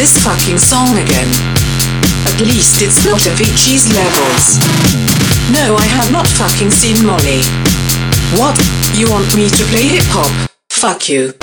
this fucking song again. At least it's not Avicii's levels. No, I have not fucking seen Molly. What? You want me to play hip hop? Fuck you.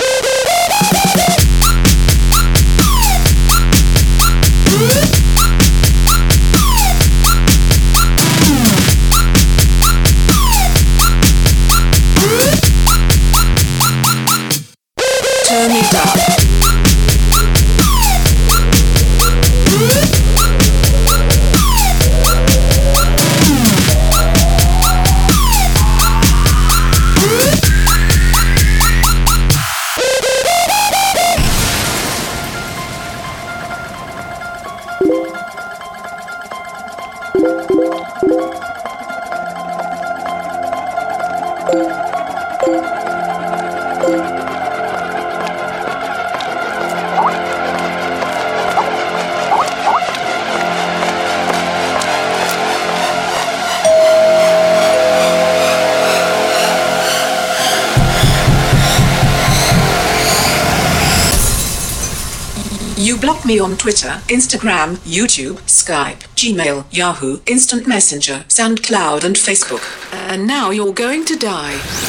Me on Twitter, Instagram, YouTube, Skype, Gmail, Yahoo, Instant Messenger, SoundCloud, and Facebook. And now you're going to die.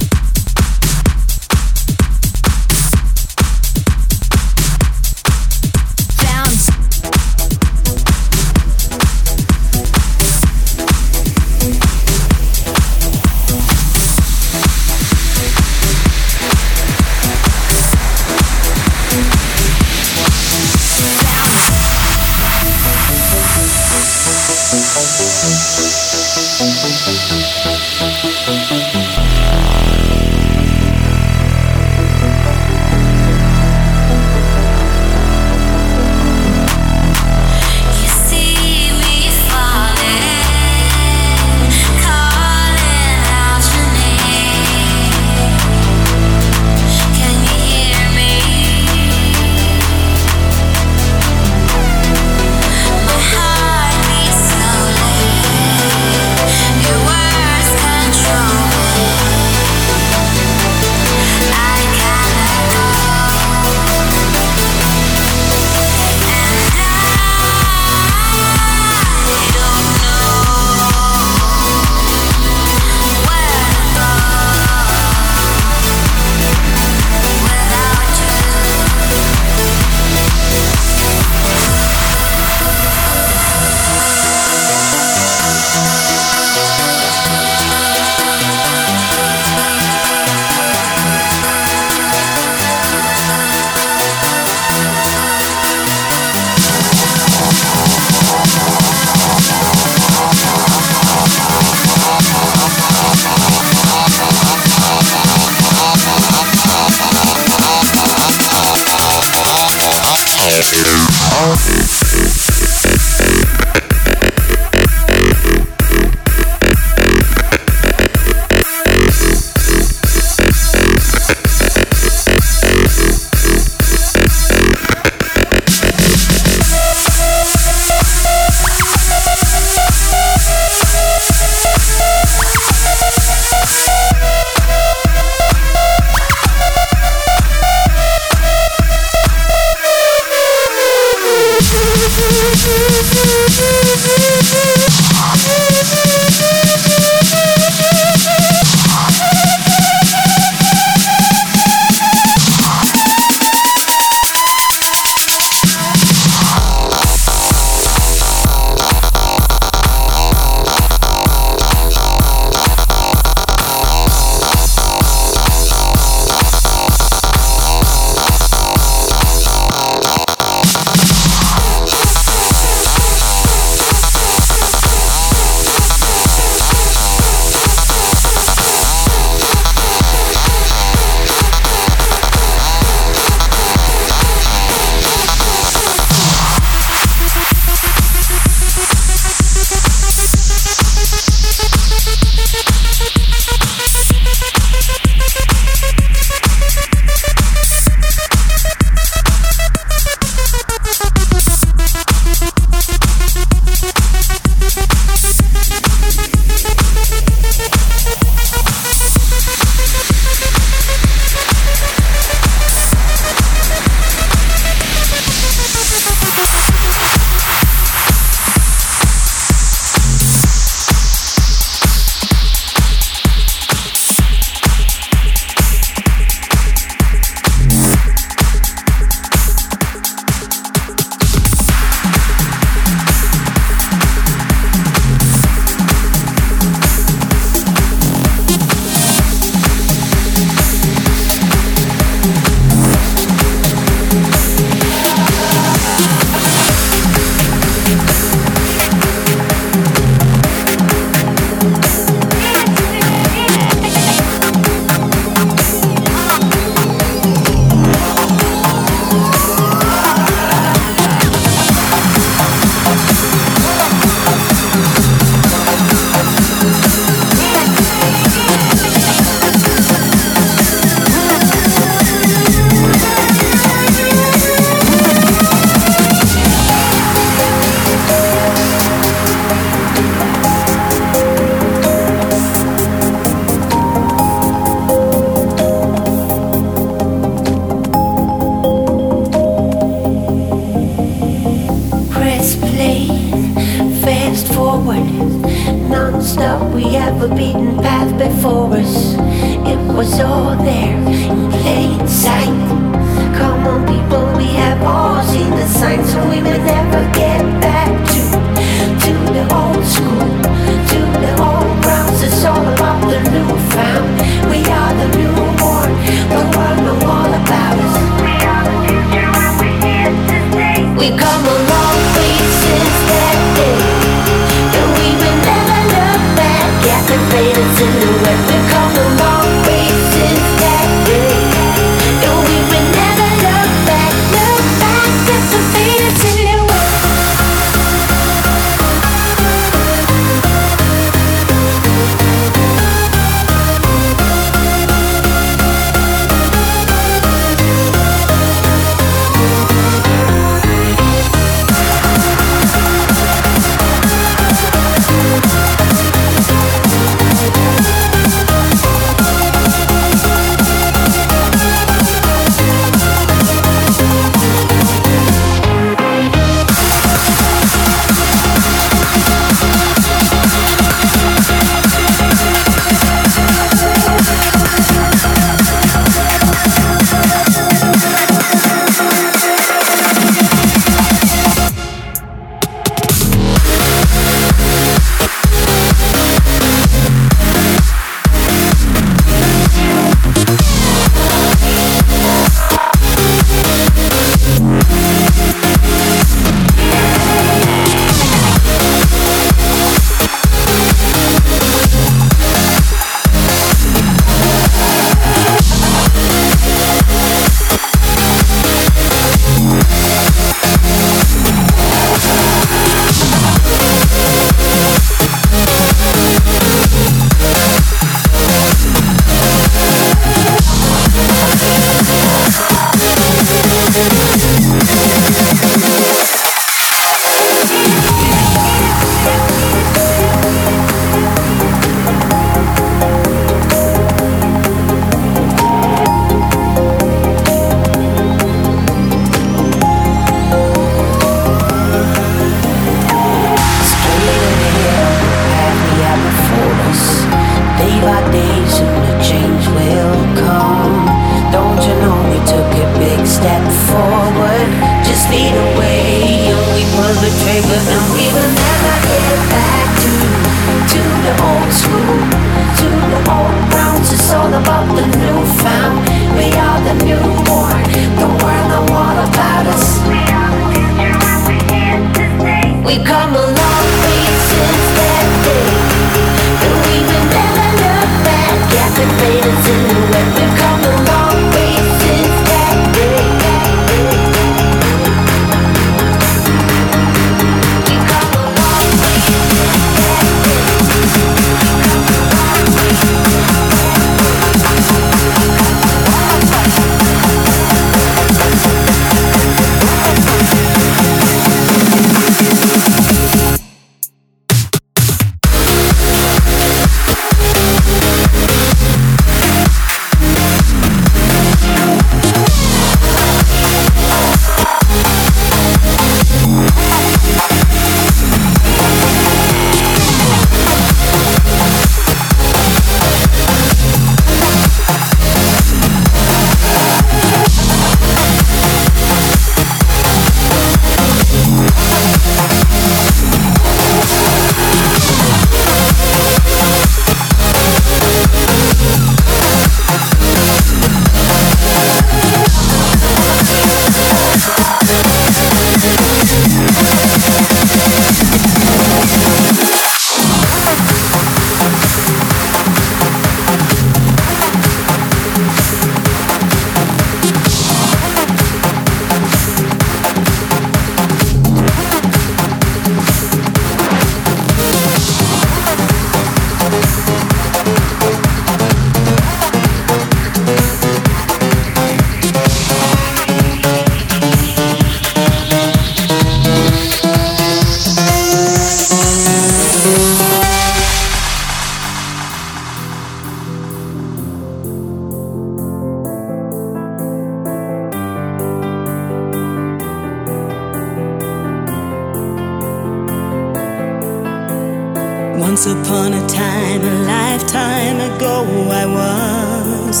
Once upon a time, a lifetime ago, I was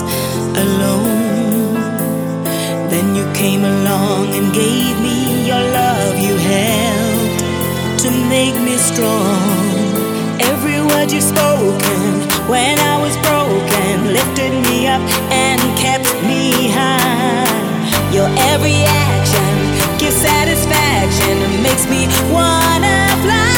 alone. Then you came along and gave me your love. You helped to make me strong. Every word you've spoken when I was broken lifted me up and kept me high. Your every action gives satisfaction and makes me wanna fly.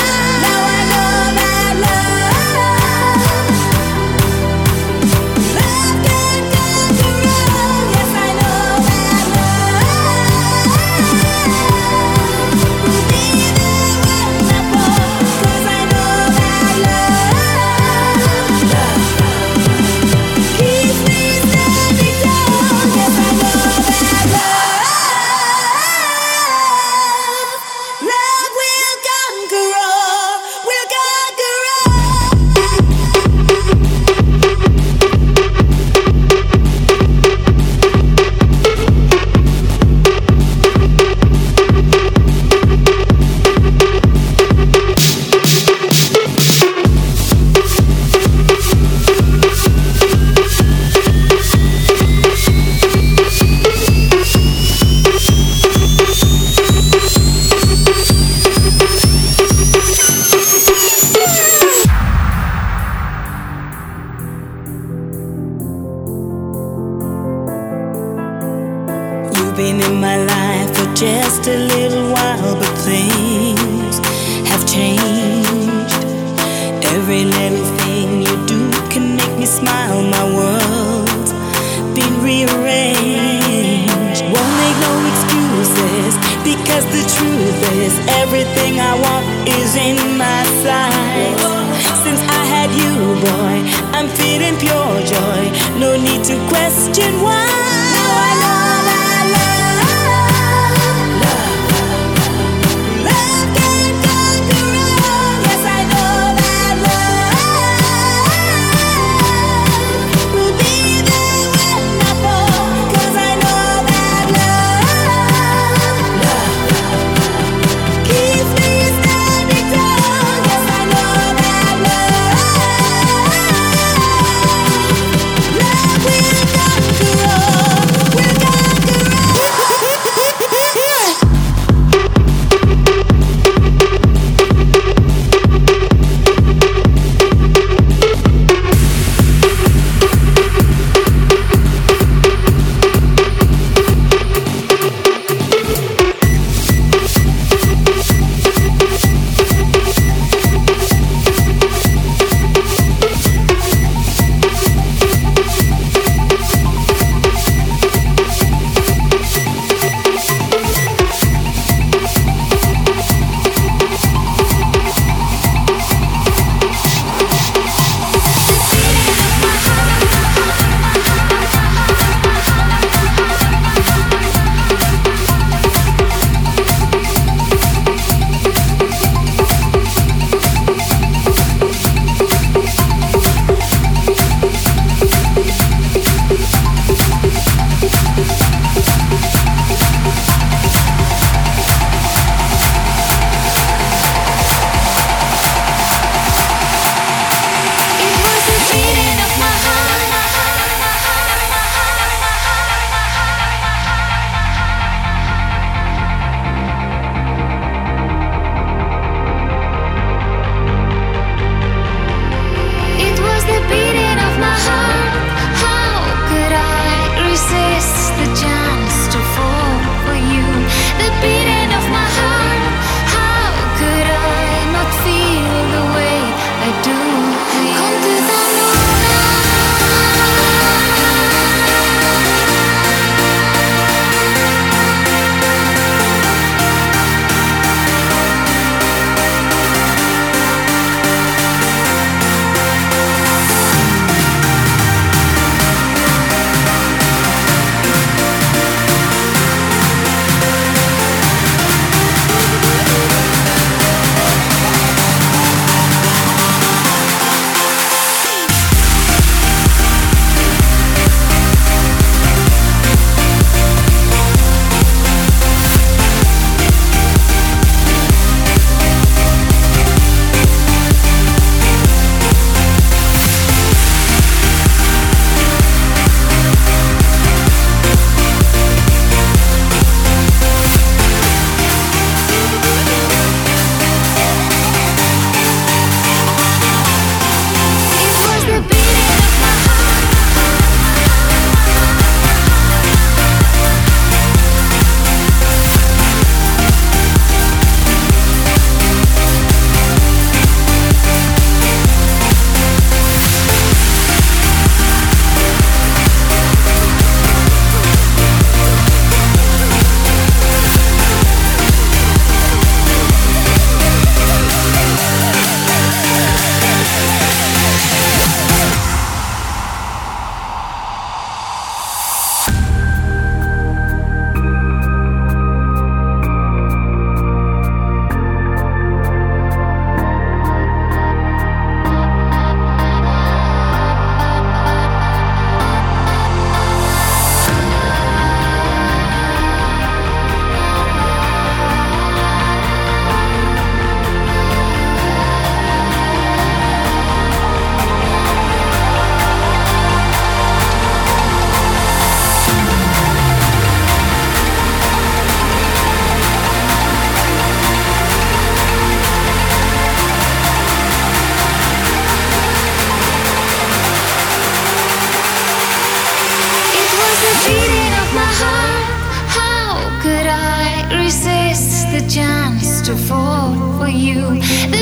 to fall for you.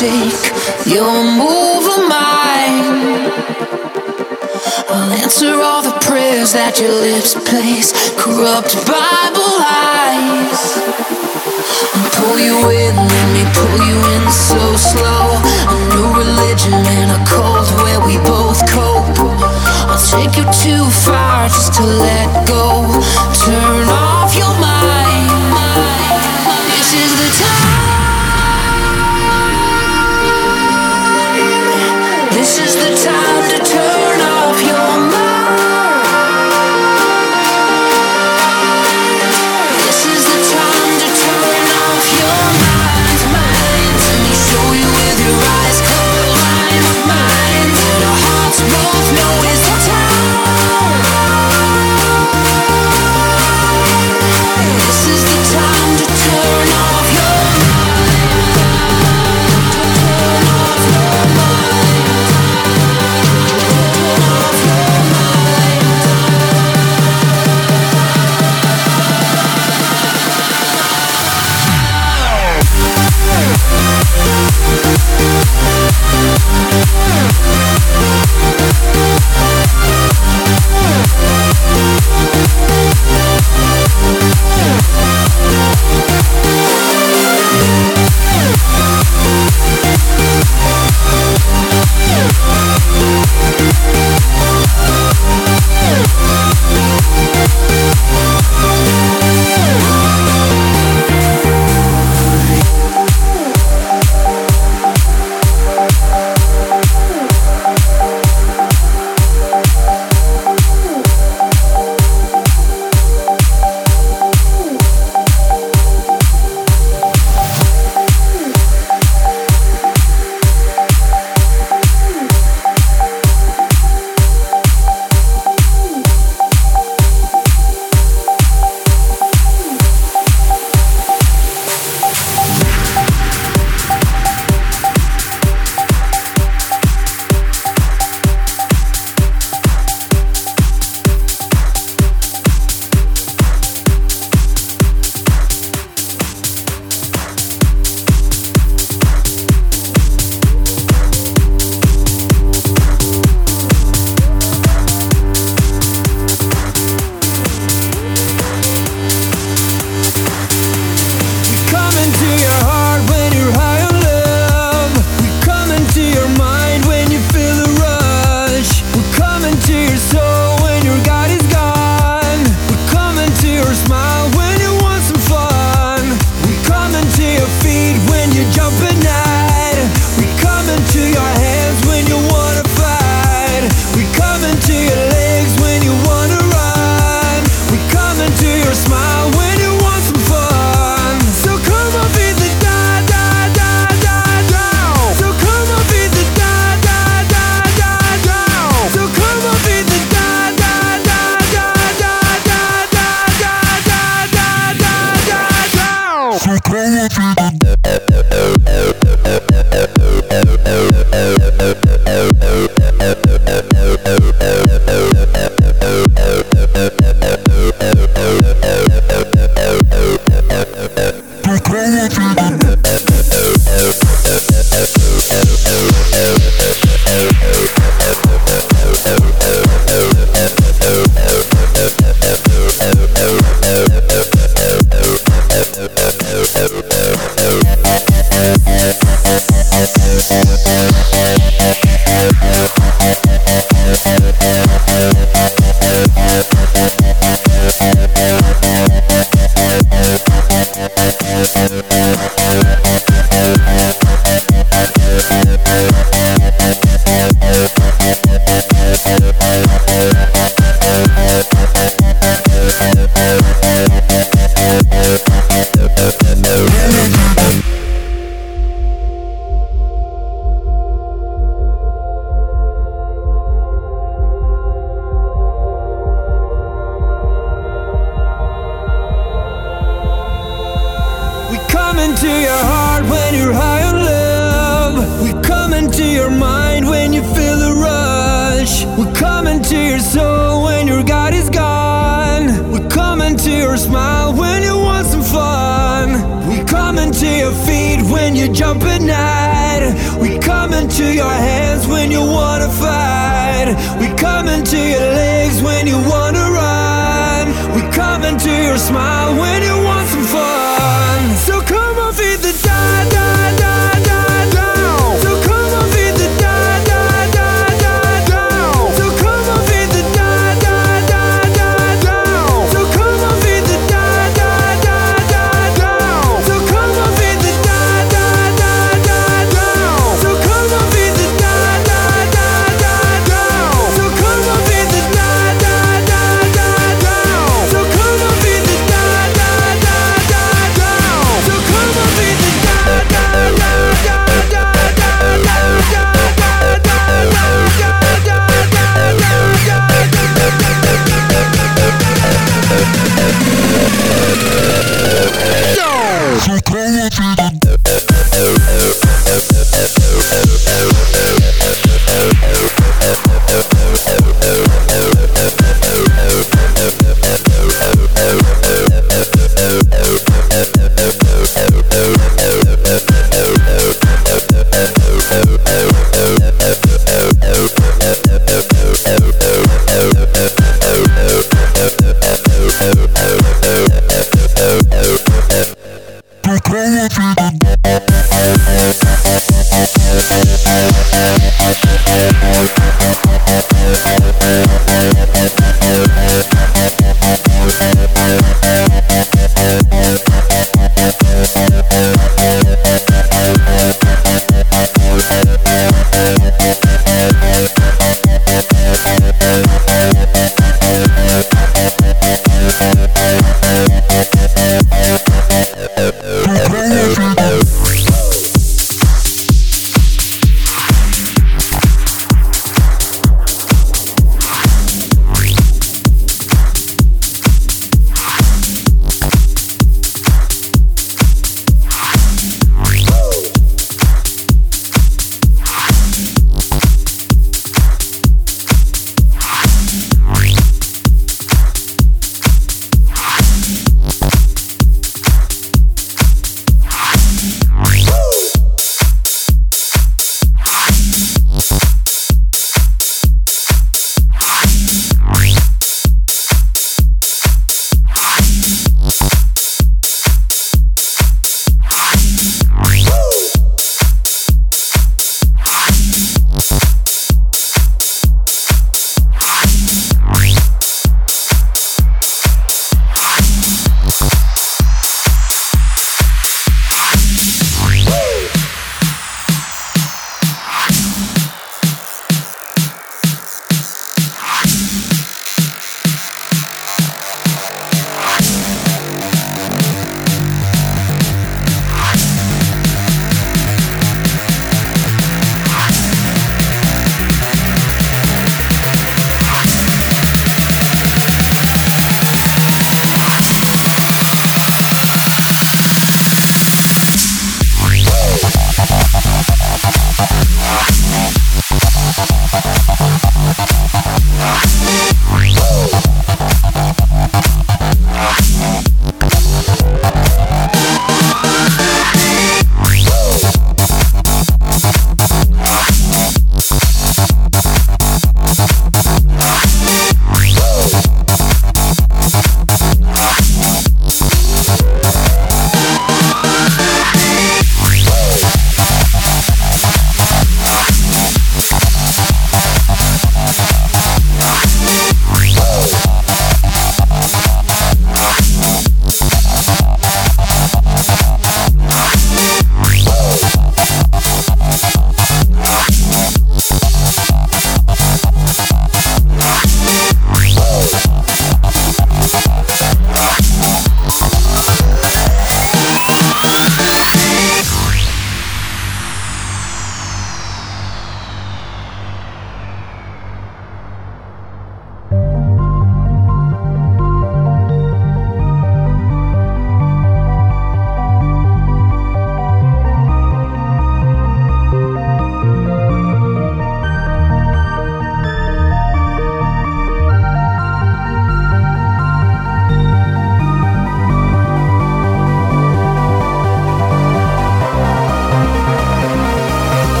music, your move of mine. I'll answer all the prayers that your lips place, corrupt by.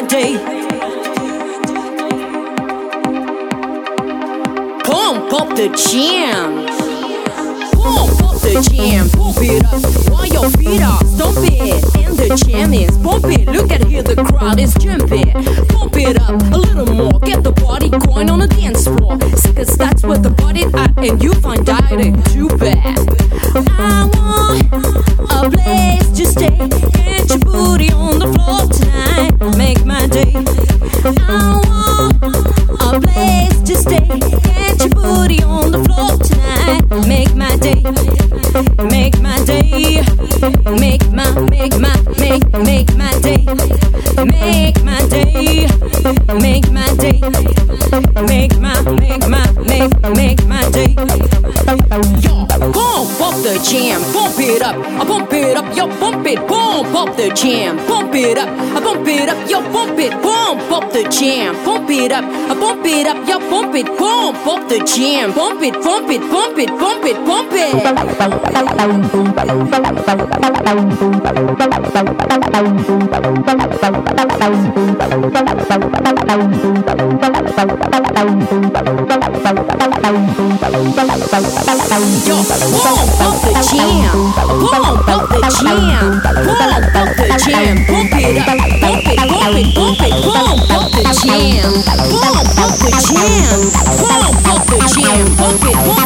My day. Pump up the jam. Pump up the jam. Pump it up while your feet are stomping. And the jam is pumping. Look at here, the crowd is jumping. Pump it up a little more. Get the party going on the dance floor. Cause that's where the party at. And you find it too bad. I want a place to stay. Make my. Make my. Make my make my day. Jam, pump it up, I pump it up, yo, pump it, pump up the jam, pump it up, I pump it up, yo, pump it, pump up the jam, pump it up, I pump it up, yo, pump it, pump up the jam, pump it, pump it, pump it, pump it, pump it. Pump the jam, pump up the jam, pump up the jam, pump it up, pump it, pump it, pump it, pump up the jam, pump up the jam, pump up the jam, pump pump it, pump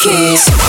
Kiss.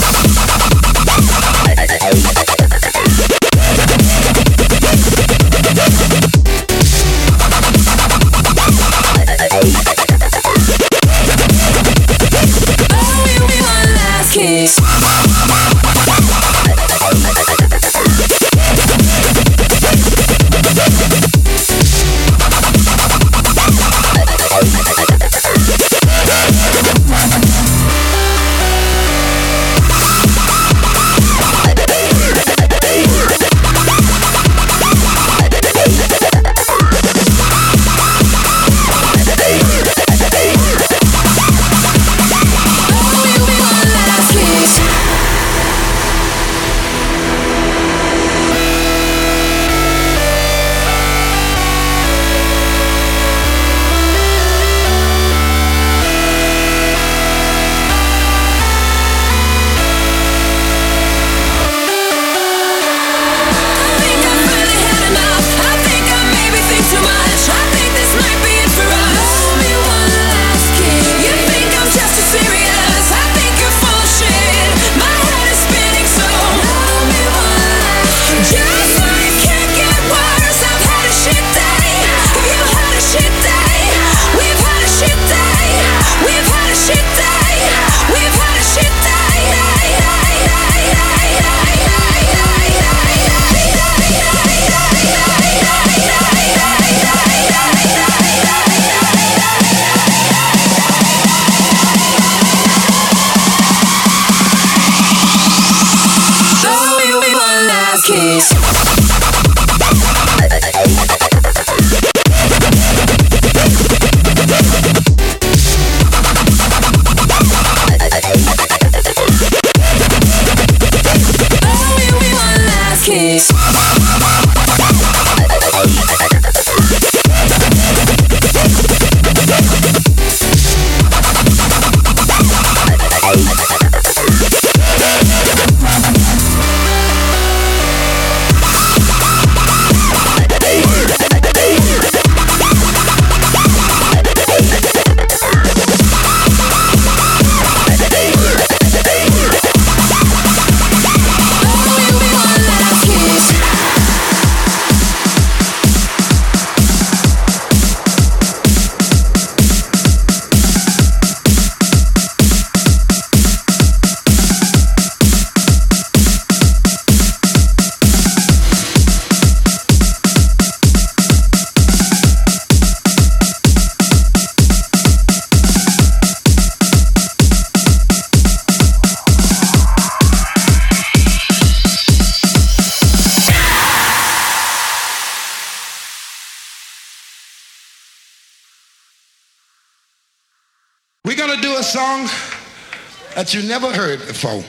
Heard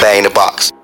Bang the box.